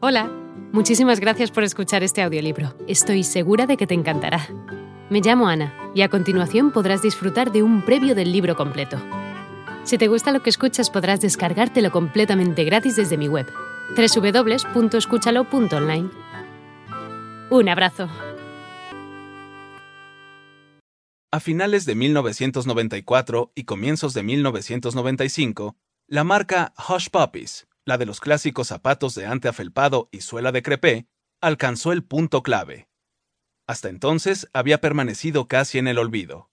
Hola, muchísimas gracias por escuchar este audiolibro. Estoy segura de que te encantará. Me llamo Ana y a continuación podrás disfrutar de un previo del libro completo. Si te gusta lo que escuchas podrás descargártelo completamente gratis desde mi web, www.escúchalo.online. Un abrazo. A finales de 1994 y comienzos de 1995, la marca Hush Puppies la de los clásicos zapatos de ante afelpado y suela de crepé, alcanzó el punto clave. Hasta entonces había permanecido casi en el olvido.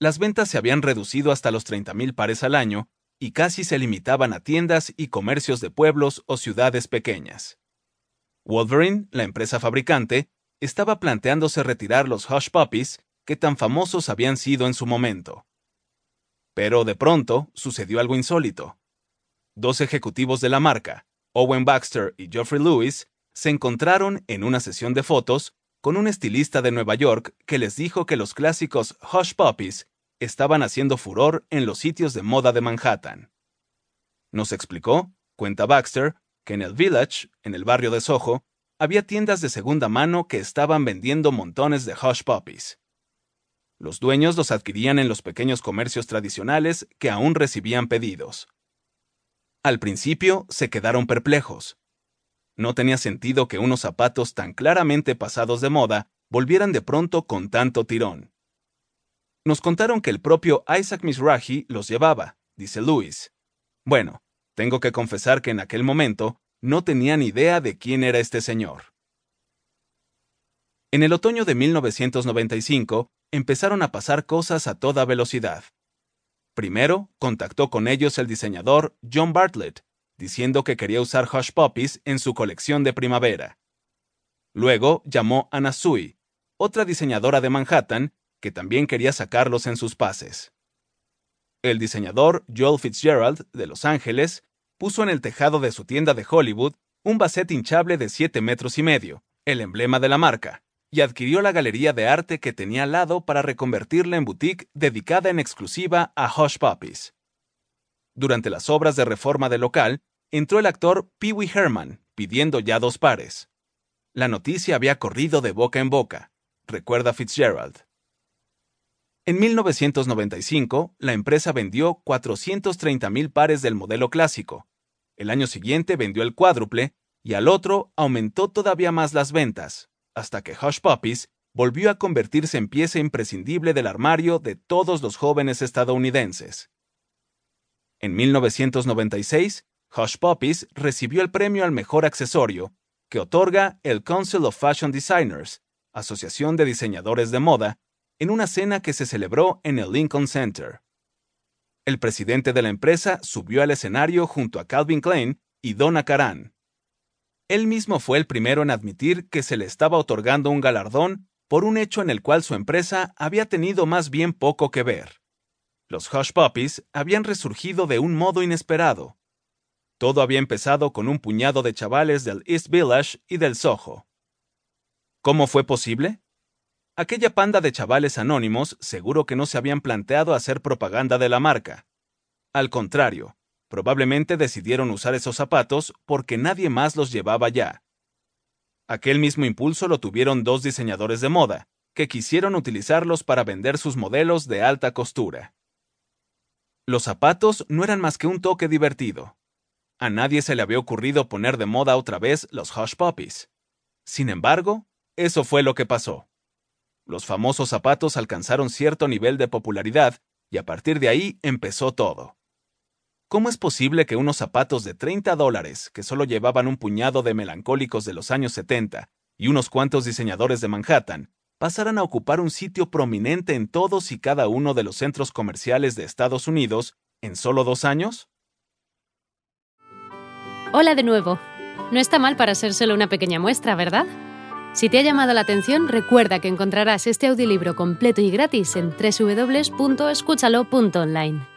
Las ventas se habían reducido hasta los 30.000 pares al año y casi se limitaban a tiendas y comercios de pueblos o ciudades pequeñas. Wolverine, la empresa fabricante, estaba planteándose retirar los Hush Puppies que tan famosos habían sido en su momento. Pero de pronto sucedió algo insólito dos ejecutivos de la marca, Owen Baxter y Geoffrey Lewis, se encontraron en una sesión de fotos con un estilista de Nueva York que les dijo que los clásicos Hush Puppies estaban haciendo furor en los sitios de moda de Manhattan. Nos explicó, cuenta Baxter, que en el Village, en el barrio de Soho, había tiendas de segunda mano que estaban vendiendo montones de Hush Puppies. Los dueños los adquirían en los pequeños comercios tradicionales que aún recibían pedidos. Al principio se quedaron perplejos. No tenía sentido que unos zapatos tan claramente pasados de moda volvieran de pronto con tanto tirón. Nos contaron que el propio Isaac Mizrahi los llevaba, dice Luis. Bueno, tengo que confesar que en aquel momento no tenía ni idea de quién era este señor. En el otoño de 1995 empezaron a pasar cosas a toda velocidad. Primero, contactó con ellos el diseñador John Bartlett, diciendo que quería usar Hush Puppies en su colección de primavera. Luego llamó a Nasui, otra diseñadora de Manhattan, que también quería sacarlos en sus pases. El diseñador Joel Fitzgerald, de Los Ángeles, puso en el tejado de su tienda de Hollywood un basset hinchable de 7 metros y medio, el emblema de la marca, y adquirió la galería de arte que tenía al lado para reconvertirla en boutique dedicada en exclusiva a Hush Puppies. Durante las obras de reforma del local, entró el actor Pee Wee Herman, pidiendo ya dos pares. La noticia había corrido de boca en boca, recuerda Fitzgerald. En 1995, la empresa vendió 430.000 pares del modelo clásico. El año siguiente vendió el cuádruple y al otro aumentó todavía más las ventas, hasta que Hush Puppies volvió a convertirse en pieza imprescindible del armario de todos los jóvenes estadounidenses. En 1996, Hush Puppies recibió el premio al mejor accesorio, que otorga el Council of Fashion Designers, Asociación de Diseñadores de Moda, en una cena que se celebró en el Lincoln Center. El presidente de la empresa subió al escenario junto a Calvin Klein y Donna Karan. Él mismo fue el primero en admitir que se le estaba otorgando un galardón por un hecho en el cual su empresa había tenido más bien poco que ver. Los Hush Puppies habían resurgido de un modo inesperado. Todo había empezado con un puñado de chavales del East Village y del Soho. ¿Cómo fue posible? Aquella panda de chavales anónimos seguro que no se habían planteado hacer propaganda de la marca. Al contrario, Probablemente decidieron usar esos zapatos porque nadie más los llevaba ya. Aquel mismo impulso lo tuvieron dos diseñadores de moda, que quisieron utilizarlos para vender sus modelos de alta costura. Los zapatos no eran más que un toque divertido. A nadie se le había ocurrido poner de moda otra vez los Hush Puppies. Sin embargo, eso fue lo que pasó. Los famosos zapatos alcanzaron cierto nivel de popularidad y a partir de ahí empezó todo. ¿Cómo es posible que unos zapatos de 30 dólares, que solo llevaban un puñado de melancólicos de los años 70 y unos cuantos diseñadores de Manhattan, pasaran a ocupar un sitio prominente en todos y cada uno de los centros comerciales de Estados Unidos en solo dos años? Hola de nuevo. No está mal para ser solo una pequeña muestra, ¿verdad? Si te ha llamado la atención, recuerda que encontrarás este audiolibro completo y gratis en www.escúchalo.online.